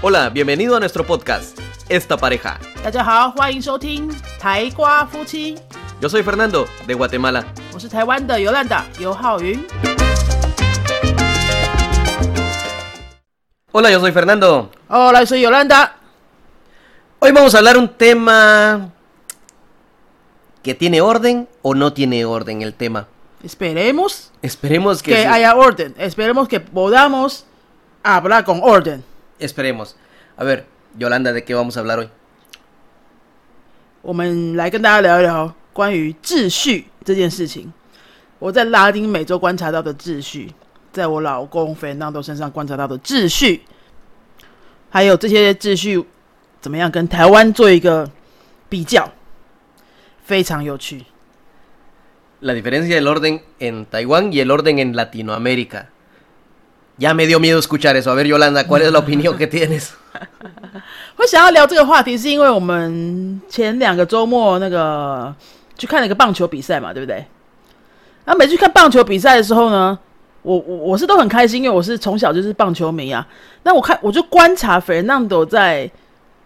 Hola, bienvenido a nuestro podcast, Esta Pareja. Yo soy Fernando, de Guatemala. Hola, yo soy Fernando. Hola, yo soy Yolanda. Hoy vamos a hablar un tema que tiene orden o no tiene orden el tema. Esperemos. Esperemos que, que haya orden. Esperemos que podamos hablar con orden. Esperemos. A ver, Yolanda, ¿de qué vamos a hablar hoy? 我们来跟大家聊一聊关于秩序这件事情。我在拉丁美洲观察到的秩序，在我老公 Fernando 身上观察到的秩序，还有这些秩序怎么样跟台湾做一个比较，非常有趣。 La diferencia del orden en Taiwán y el orden en Latinoamérica. Ya me dio miedo escuchar eso. A ver, Yolanda, ¿cuál es la opinión que tienes? 会想要聊这个话题，是因为我们前两个周末那个去看了一个棒球比赛嘛，对不对？然后每次去看棒球比赛的时候呢，我我我是都很开心，因为我是从小就是棒球迷啊。那我看我就观察 Fernando 在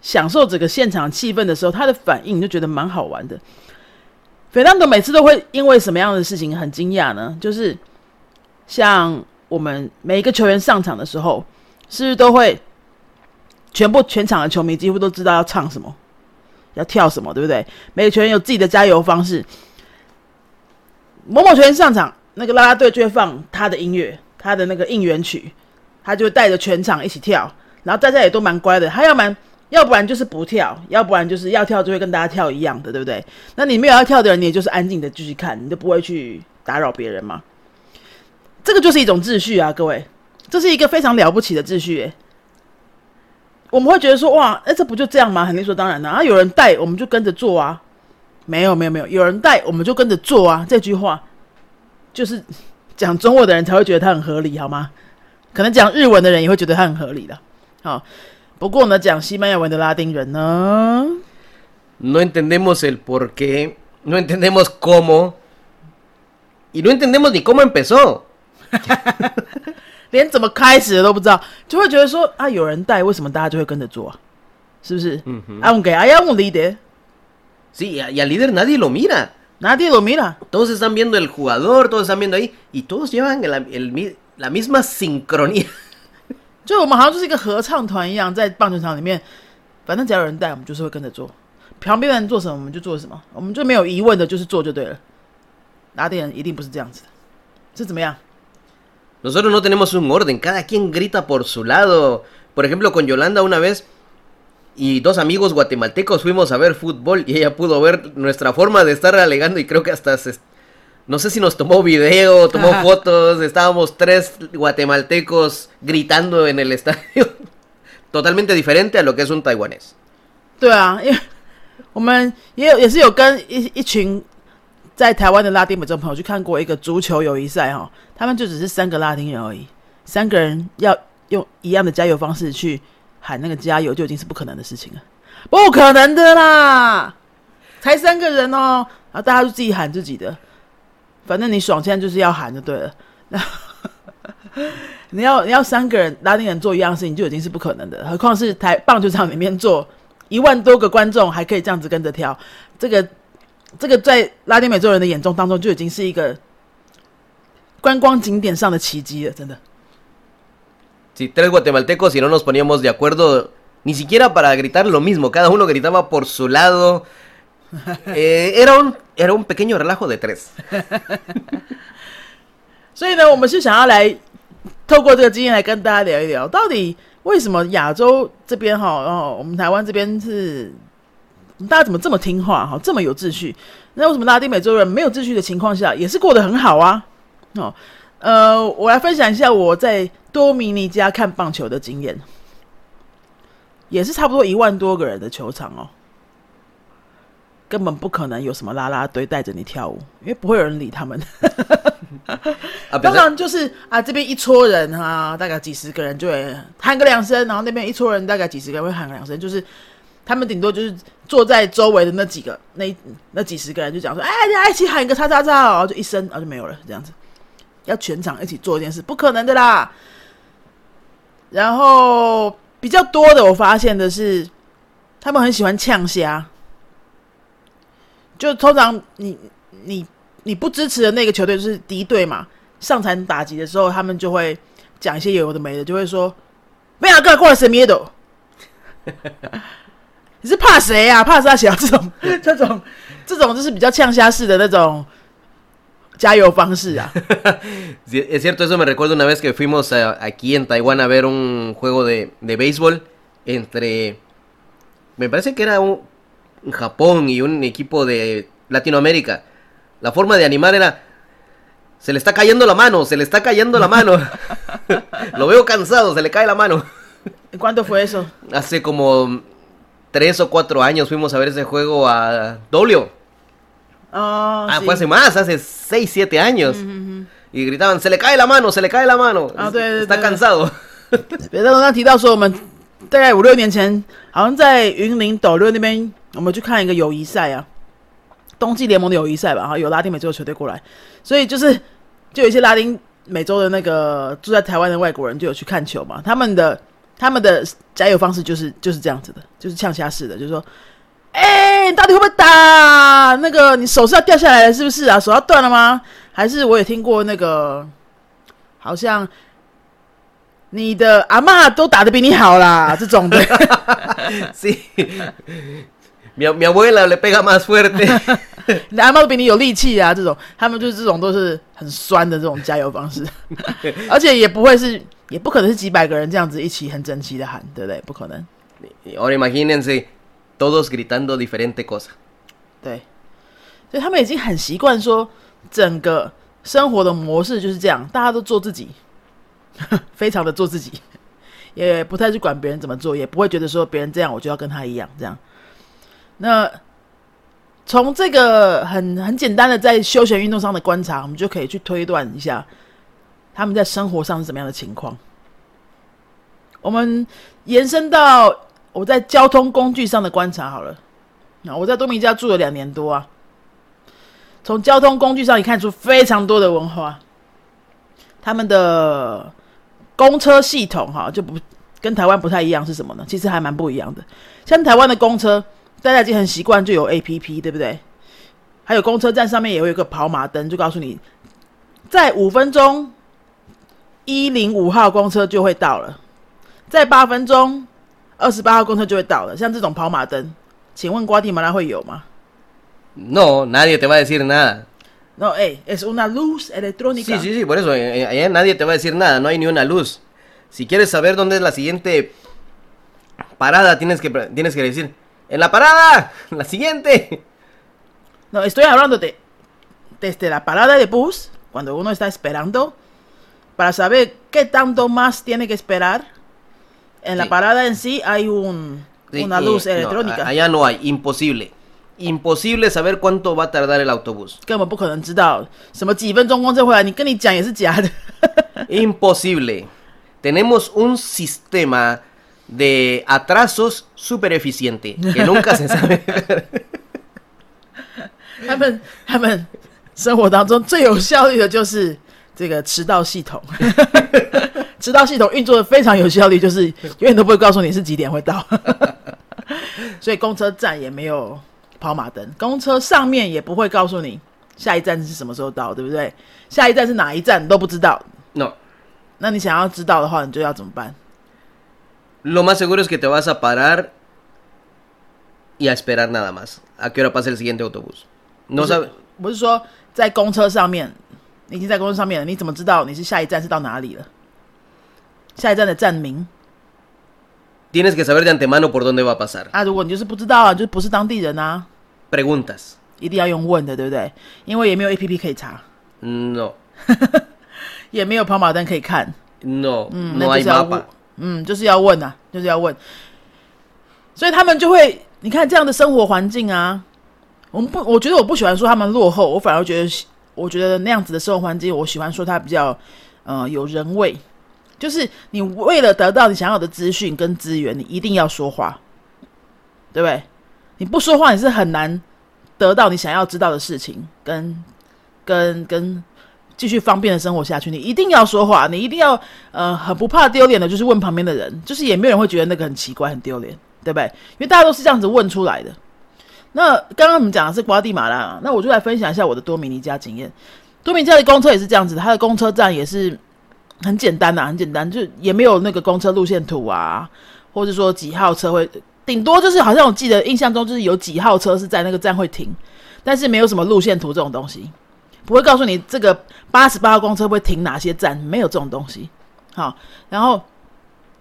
享受整个现场气氛的时候，他的反应就觉得蛮好玩的。Fernando 每次都会因为什么样的事情很惊讶呢？就是像我们每一个球员上场的时候，是不是都会全部全场的球迷几乎都知道要唱什么，要跳什么，对不对？每个球员有自己的加油方式。某某球员上场，那个啦啦队就会放他的音乐，他的那个应援曲，他就带着全场一起跳。然后大家也都蛮乖的，他要蛮，要不然就是不跳，要不然就是要跳就会跟大家跳一样的，对不对？那你没有要跳的人，你也就是安静的继续看，你就不会去打扰别人嘛。这个就是一种秩序啊，各位，这是一个非常了不起的秩序耶。我们会觉得说，哇，哎，这不就这样吗？很理所当然的啊。有人带，我们就跟着做啊。没有，没有，没有，有人带，我们就跟着做啊。这句话就是讲中文的人才会觉得它很合理，好吗？可能讲日文的人也会觉得它很合理的。好，不过呢，讲西班牙文的拉丁人呢，No entendemos el por qué, no entendemos cómo, y no entendemos ni cómo empezó. 连怎么开始都不知道，就会觉得说啊，有人带，为什么大家就会跟着做啊？是不是？啊，我给啊，要我 leader，si，leader，nadie lo mira，nadie lo mira，todos están viendo el jugador，todos están viendo ahí，y todos llevan la misma sincronía，就我们好像就是一个合唱团一样，在棒球场里面，反正只要有人带，我们就是会跟着做，旁边的人做什么我们就做什么，我们就没有疑问的，就是做就对了。拉丁人一定不是这样子的，是怎么样？Nosotros no tenemos un orden, cada quien grita por su lado. Por ejemplo, con Yolanda una vez y dos amigos guatemaltecos fuimos a ver fútbol y ella pudo ver nuestra forma de estar alegando y creo que hasta se- no sé si nos tomó video, tomó Ajá. fotos, estábamos tres guatemaltecos gritando en el estadio. Totalmente diferente a lo que es un taiwanés. 在台湾的拉丁美洲朋友去看过一个足球友谊赛哈，他们就只是三个拉丁人而已，三个人要用一样的加油方式去喊那个加油，就已经是不可能的事情了，不可能的啦，才三个人哦，然后大家就自己喊自己的，反正你爽，现在就是要喊就对了。那 你要你要三个人拉丁人做一样事情，就已经是不可能的，何况是台棒球场里面做一万多个观众还可以这样子跟着跳，这个这个在拉丁美洲人的眼中当中就已经是一个观光景点上的奇迹了，真的。Si tres guatemaltecos y no nos poníamos de acuerdo ni siquiera para gritar lo mismo, cada uno gritaba por su lado. Eh, era, un, era un pequeño relajo de tres. 所以呢，我们是想要来透过这个经验来跟大家聊一聊，到底为什么亚洲这边哈，然哦，我们台湾这边是大家怎么这么听话哈，这么有秩序？那为什么拉丁美洲人没有秩序的情况下，也是过得很好啊？哦，呃，我来分享一下我在多米尼加看棒球的经验，也是差不多一万多个人的球场哦。根本不可能有什么啦啦队带着你跳舞，因为不会有人理他们。啊当然就是啊，这边一撮人啊，大概几十个人就会喊个两声，然后那边一撮人大概几十个人会喊个两声，就是他们顶多就是坐在周围的那几个那那几十个人就讲说，哎，大家一起喊一个叉叉叉，然后就一声，然后就没有了，这样子。要全场一起做一件事，不可能的啦。然后比较多的，我发现的是，他们很喜欢呛虾。就通常你你你不支持的那个球队就是敌对嘛，上场打击的时候，他们就会讲一些有的没的，就会说：“没有个过来什么的。” 你是怕谁呀？怕啥？小这种这种这种就是比较呛虾式的那种加油方式啊。Es cierto, eso me recuerda una vez que fuimos aquí en Taiwán a ver un juego de, de béisbol entre, me parece que era un Japón y un equipo de Latinoamérica. La forma de animar era, se le está cayendo la mano, se le está cayendo la mano. Lo veo cansado, se le cae la mano. ¿Cuándo fue eso? Hace como tres o cuatro años fuimos a ver ese juego a Dolio. Oh, ah, fue hace más, hace seis, siete años. Y gritaban, se le cae la mano, se le cae la mano. Ah, Está cansado. 别刚刚提到说，我们大概五六年前，好像在云林斗六那边，我们去看一个友谊赛啊，冬季联盟的友谊赛吧，哈，有拉丁美洲的球队过来，所以就是就有一些拉丁美洲的那个住在台湾的外国人就有去看球嘛，他们的。 他们的加油方式就是就是这样子的，就是呛虾式的，就是说，哎，你到底会不会打？那个你手是要掉下来了是不是啊？手要断了吗？还是我也听过那个，好像你的阿妈都打的比你好啦，这种的。Sí, mi mi abuela le pega más fuerte。你的阿妈都比你有力气啊，这种他们就是这种都是很酸的这种加油方式，而且也不会是。也不可能是几百个人这样子一起很整齐的喊，对不对？不可能。Ahora imagínense todos gritando diferente cosa。对，所以他们已经很习惯说，整个生活的模式就是这样，大家都做自己，非常的做自己，也不太去管别人怎么做，也不会觉得说别人这样我就要跟他一样这样。那从这个很很简单的在休闲运动上的观察，我们就可以去推断一下。他们在生活上是怎么样的情况？我们延伸到我在交通工具上的观察好了。那我在多米加住了两年多啊，从交通工具上也看出非常多的文化。他们的公车系统哈就不跟台湾不太一样，是什么呢？其实还蛮不一样的。像台湾的公车，大家已经很习惯就有 A P P，对不对？还有公车站上面也会有个跑马灯，就告诉你在五分钟。一零五号公车就会到了，在八分钟，二十八号公车就会到了。像这种跑马灯，请问瓜地马拉会有吗？No, nadie te va a decir nada. No, eh, es una luz electrónica. Sí, sí, sí, por eso, allá nadie te va a decir nada, no hay ni una luz. Si quieres saber dónde es la siguiente parada, tienes que, tienes que decir, en la parada, la siguiente. No, estoy hablando de desde la parada de bus, cuando uno está esperando para saber qué tanto más tiene que esperar. En la parada en sí hay un, una luz electrónica. allá no hay, imposible. Imposible saber cuánto va a tardar el autobús. Imposible. Tenemos un sistema de atrasos súper eficiente que nunca se sabe. 他们他们生活当中最有效率的就是 这个迟到系统，迟到系统运作的非常有效率，就是永远都不会告诉你是几点会到。所以公车站也没有跑马灯，公车上面也不会告诉你下一站是什么时候到，对不对？下一站是哪一站都不知道。No，那你想要知道的话，你就要怎么办？Lo más seguro es que te vas a parar y a esperar nada más. ¿A qué hora pasa el siguiente autobús? No sabes。不是说在公车上面。已经在公车上面了，你怎么知道你是下一站是到哪里了？下一站的站名？Tienes que saber de antemano por dónde va a pasar。啊，如果你就是不知道啊，就不是当地人啊。Preguntas。一定要用问的，对不对？因为也没有 A P P 可以查。No。也没有跑马灯可以看。No。嗯，那就是要问。嗯，就是要问啊，就是要问。所以他们就会，你看这样的生活环境啊，我们不，我觉得我不喜欢说他们落后，我反而觉得。我觉得那样子的生活环境，我喜欢说它比较，呃，有人味。就是你为了得到你想要的资讯跟资源，你一定要说话，对不对？你不说话，你是很难得到你想要知道的事情跟跟跟继续方便的生活下去，你一定要说话，你一定要呃很不怕丢脸的，就是问旁边的人，就是也没有人会觉得那个很奇怪、很丢脸，对不对？因为大家都是这样子问出来的。那刚刚我们讲的是瓜地马拉，那我就来分享一下我的多米尼加经验。多米尼加的公车也是这样子，它的公车站也是很简单呐，很简单，就也没有那个公车路线图啊，或者说几号车会，顶多就是好像我记得印象中就是有几号车是在那个站会停，但是没有什么路线图这种东西。不会告诉你这个八十八号公车会停哪些站，没有这种东西。好，然后，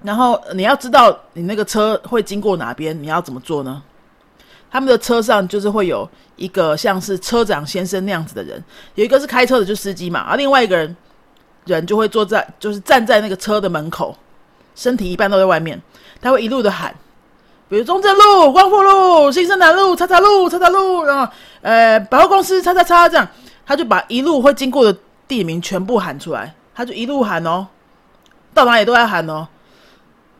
然后你要知道你那个车会经过哪边，你要怎么做呢？他们的车上就是会有一个像是车长先生那样子的人，有一个是开车的，就司机嘛，而另外一个人人就会坐在，就是站在那个车的门口，身体一半都在外面，他会一路的喊，比如中正路、光复路、新生南路、叉叉路、叉叉路，然后呃百货公司叉叉叉这样。他就把一路会经过的地名全部喊出来，他就一路喊哦，到哪里都在喊哦，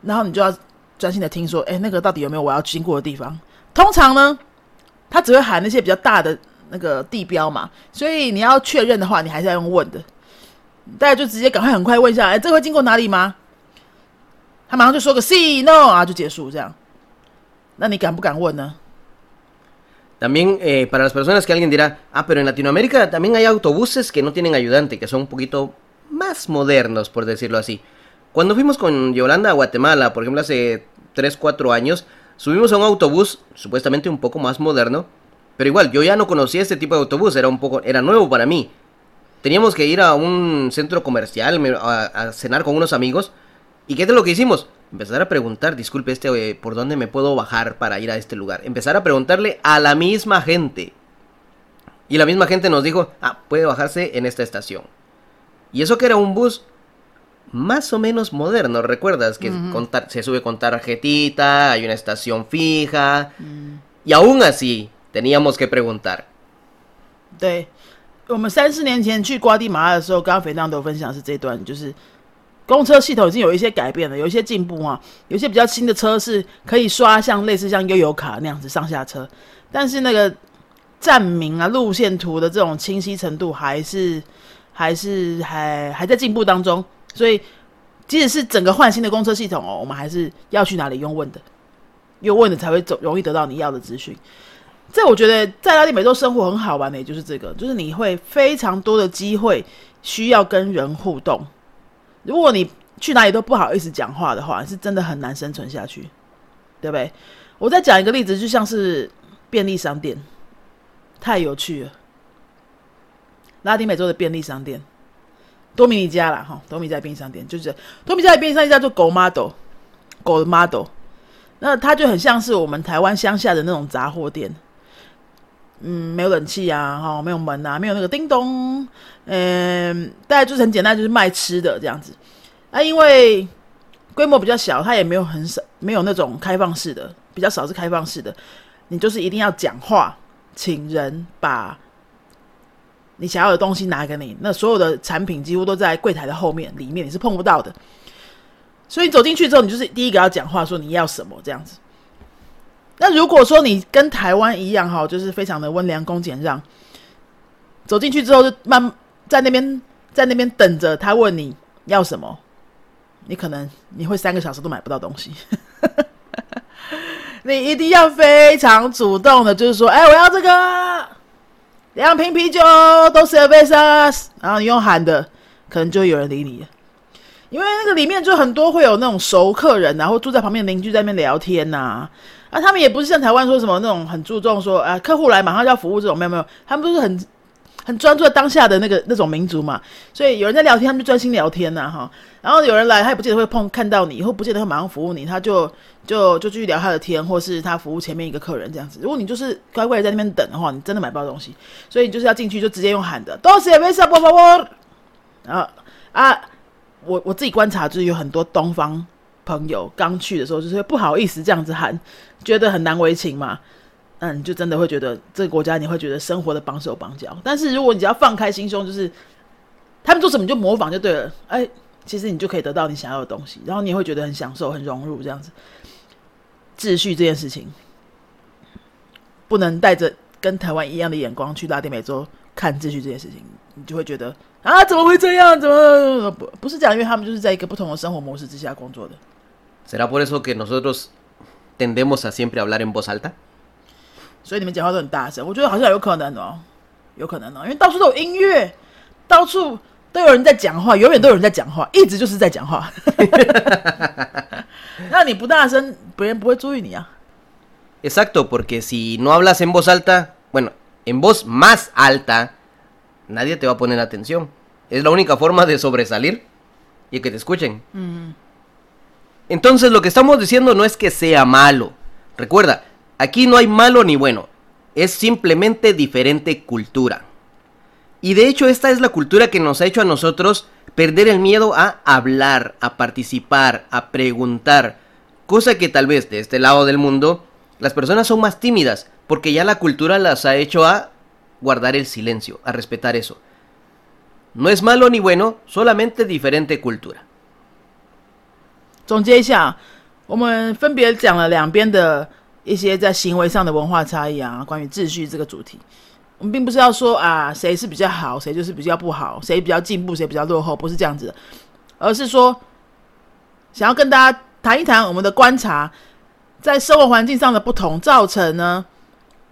然后你就要专心的听说，哎，那个到底有没有我要经过的地方？通常呢，他只会喊那些比较大的那个地标嘛，所以你要确认的话，你还是要用问的，大家就直接赶快很快问一下，哎，这会经过哪里吗？他马上就说个 “see no” 啊，就结束这样。那你敢不敢问呢？También eh, para las personas que alguien dirá, ah, pero en Latinoamérica también hay autobuses que no tienen ayudante, que son un poquito más modernos, por decirlo así. Cuando fuimos con Yolanda a Guatemala, por ejemplo, hace 3, 4 años, subimos a un autobús supuestamente un poco más moderno, pero igual, yo ya no conocía este tipo de autobús, era un poco, era nuevo para mí. Teníamos que ir a un centro comercial a, cenar con unos amigos, ¿y qué es lo que hicimos? empezar a preguntar, disculpe este, eh, ¿por dónde me puedo bajar para ir a este lugar? Empezar a preguntarle a la misma gente. Y la misma gente nos dijo, ah, puede bajarse en esta estación. Y eso que era un bus más o menos moderno, ¿recuerdas? Que se sube con tarjetita, hay una estación fija. Mm. Y aún así, teníamos que preguntar. 对，我们三四年前去瓜地马拉的时候，刚刚肥当都分享是这段，就是公车系统已经有一些改变了，有一些进步啊，有些比较新的车是可以刷像类似像悠游卡那样子上下车，但是那个站名啊、路线图的这种清晰程度还是还是还还在进步当中，所以即使是整个换新的公车系统哦，我们还是要去哪里用问的，用问的才会走容易得到你要的资讯。这我觉得在拉丁美洲生活很好玩的，也就是这个，就是你会非常多的机会需要跟人互动。如果你去哪里都不好意思讲话的话，是真的很难生存下去，对不对？我再讲一个例子，就像是便利商店，太有趣了。拉丁美洲的便利商店，多米尼加啦，哈，多米加便利商店就是多米加的便利商店叫做狗 model，狗的 model，那它就很像是我们台湾乡下的那种杂货店。嗯，没有冷气啊，哈，没有门啊，没有那个叮咚，嗯，大概就是很简单，就是卖吃的这样子。啊，因为规模比较小，它也没有很少，没有那种开放式的，比较少是开放式的。你就是一定要讲话，请人把你想要的东西拿给你。那所有的产品几乎都在柜台的后面，里面你是碰不到的。所以走进去之后，你就是第一个要讲话，说你要什么这样子。那如果说你跟台湾一样哈，就是非常的温良恭俭让，走进去之后就慢在那边在那边等着他问你要什么，你可能你会三个小时都买不到东西。你一定要非常主动的，就是说，哎，我要这个两瓶啤酒，都是 v e s a s 然后你用喊的，可能就有人理你，因为那个里面就很多会有那种熟客人，然后住在旁边邻居在那边聊天呐。啊，他们也不是像台湾说什么那种很注重说，啊，客户来马上就要服务这种，没有没有，他们都是很很专注在当下的那个那种民族嘛。所以有人在聊天，他们就专心聊天呐，哈。然后有人来，他也不见得会碰看到你，以后不见得会马上服务你，他就就就继续聊他的天，或是他服务前面一个客人这样子。如果你就是乖乖的在那边等的话，你真的买不到东西。所以你就是要进去就直接用喊的，多谢没事，不不不。然后啊，我我自己观察就是有很多东方。朋友刚去的时候，就是不好意思这样子喊，觉得很难为情嘛。嗯，就真的会觉得这个国家你会觉得生活的绑手绑脚。但是如果你只要放开心胸，就是他们做什么你就模仿就对了。哎，其实你就可以得到你想要的东西，然后你也会觉得很享受、很融入这样子。秩序这件事情，不能带着跟台湾一样的眼光去拉丁美洲看秩序这件事情，你就会觉得啊，怎么会这样？怎么不不是这样？因为他们就是在一个不同的生活模式之下工作的。所以你们讲话都很大声，我觉得好像有可能哦，有可能哦，因为到处都有音乐，到处都有人在讲话，永远都有人在讲话，一直就是在讲话。那你不大声，别人不会注意你啊。 Exacto, porque si no hablas en voz alta, bueno, en voz más alta, nadie te va a poner atención. Es la única forma de sobresalir y que te escuchen. Entonces lo que estamos diciendo no es que sea malo. Recuerda, aquí no hay malo ni bueno. Es simplemente diferente cultura. Y de hecho esta es la cultura que nos ha hecho a nosotros perder el miedo a hablar, a participar, a preguntar. Cosa que tal vez de este lado del mundo las personas son más tímidas porque ya la cultura las ha hecho a guardar el silencio, a respetar eso. No es malo ni bueno, solamente diferente cultura. 总结一下，我们分别讲了两边的 一些在行为上的文化差异啊，关于秩序这个主题。我们并不是要说啊谁是比较好，谁就是比较不好，谁比较进步，谁比较落后，不是这样子的，而是说想要跟大家谈一谈我们的观察，在生活环境上的不同，造成呢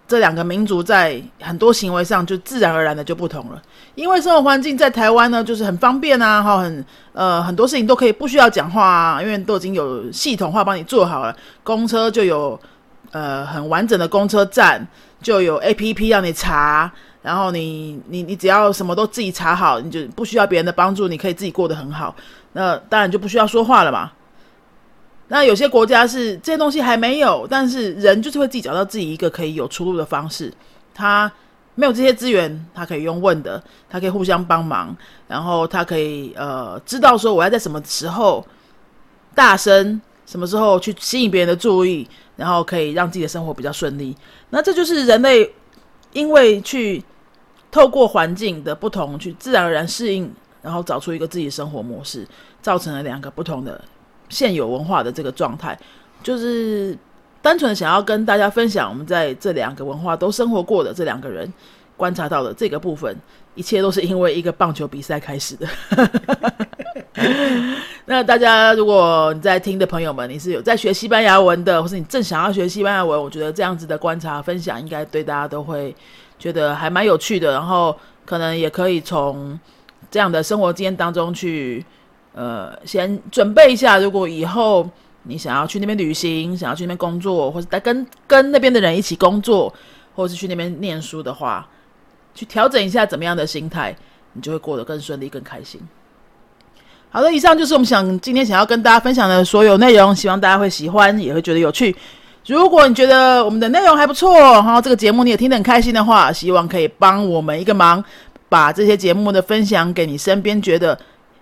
这两个民族在很多行为上就自然而然的就不同了。因为生活环境在台湾呢，就是很方便啊，哈，很呃很多事情都可以不需要讲话啊，因为都已经有系统化帮你做好了。公车就有呃很完整的公车站，就有 A P P 让你查，然后你你你只要什么都自己查好，你就不需要别人的帮助，你可以自己过得很好。那当然就不需要说话了嘛。那有些国家是这些东西还没有，但是人就是会自己找到自己一个可以有出路的方式。他没有这些资源，他可以用问的，他可以互相帮忙，然后他可以呃知道说我要在什么时候大声，什么时候去吸引别人的注意，然后可以让自己的生活比较顺利。那这就是人类因为去透过环境的不同，去自然而然适应，然后找出一个自己的生活模式，造成了两个不同的现有文化的这个状态，就是单纯想要跟大家分享我们在这两个文化都生活过的这两个人观察到的这个部分，一切都是因为一个棒球比赛开始的。那大家如果你在听的朋友们，你是有在学西班牙文的，或是你正想要学西班牙文，我觉得这样子的观察分享应该对大家都会觉得还蛮有趣的，然后可能也可以从这样的生活经验当中去。呃，先准备一下，如果以后你想要去那边旅行，想要去那边工作，或者跟跟那边的人一起工作，或者是去那边念书的话，去调整一下怎么样的心态，你就会过得更顺利、更开心。好的，以上就是我们想今天想要跟大家分享的所有内容，希望大家会喜欢，也会觉得有趣。如果你觉得我们的内容还不错，然后这个节目你也听得很开心的话，希望可以帮我们一个忙，把这些节目的分享给你身边觉得。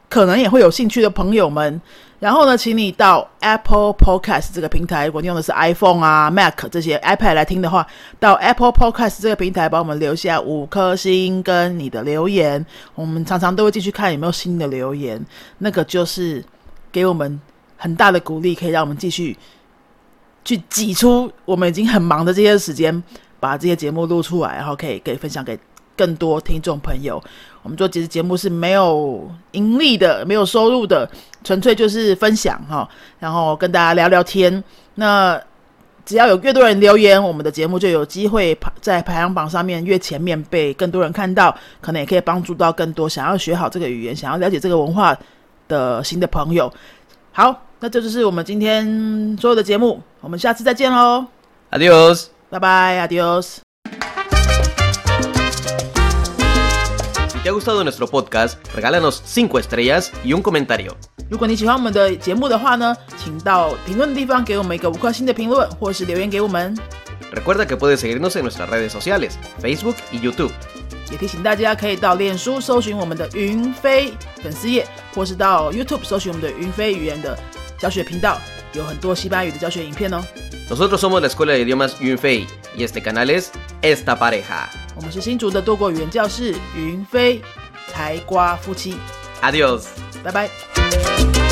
可能也会有兴趣的朋友们，然后呢，请你到 Apple Podcast 这个平台，如果你用的是 iPhone 啊、Mac 这些 iPad 来听的话，到 Apple Podcast 这个平台帮我们留下五颗星跟你的留言。我们常常都会继续看有没有新的留言，那个就是给我们很大的鼓励，可以让我们继续去挤出我们已经很忙的这些时间，把这些节目录出来，然后可以给分享给更多听众朋友。我们做其实节目是没有盈利的，没有收入的，纯粹就是分享哈，然后跟大家聊聊天。那只要有越多人留言，我们的节目就有机会排在排行榜上面越前面，被更多人看到，可能也可以帮助到更多想要学好这个语言、想要了解这个文化的新的朋友。好，那这就是我们今天所有的节目，我们下次再见喽，，Adios，拜拜，Adios。te ha gustado nuestro podcast, regálanos 5 estrellas y un comentario. 如果你喜欢我们的节目的话呢，请到评论的地方给我们一个五颗星的评论，或是留言给我们。 Recuerda que puedes seguirnos en nuestras redes sociales, Facebook y YouTube. 也提醒大家可以到脸书搜寻我们的云飞粉丝页，或是到 YouTube 搜寻我们的云飞语言的教学频道，有很多西班牙语的教学影片哦。 Nosotros somos la Escuela de Idiomas Yunfei y este canal es Esta Pareja. 我们是新竹的多国语言教室云飞才瓜夫妻，Adiós. 拜拜。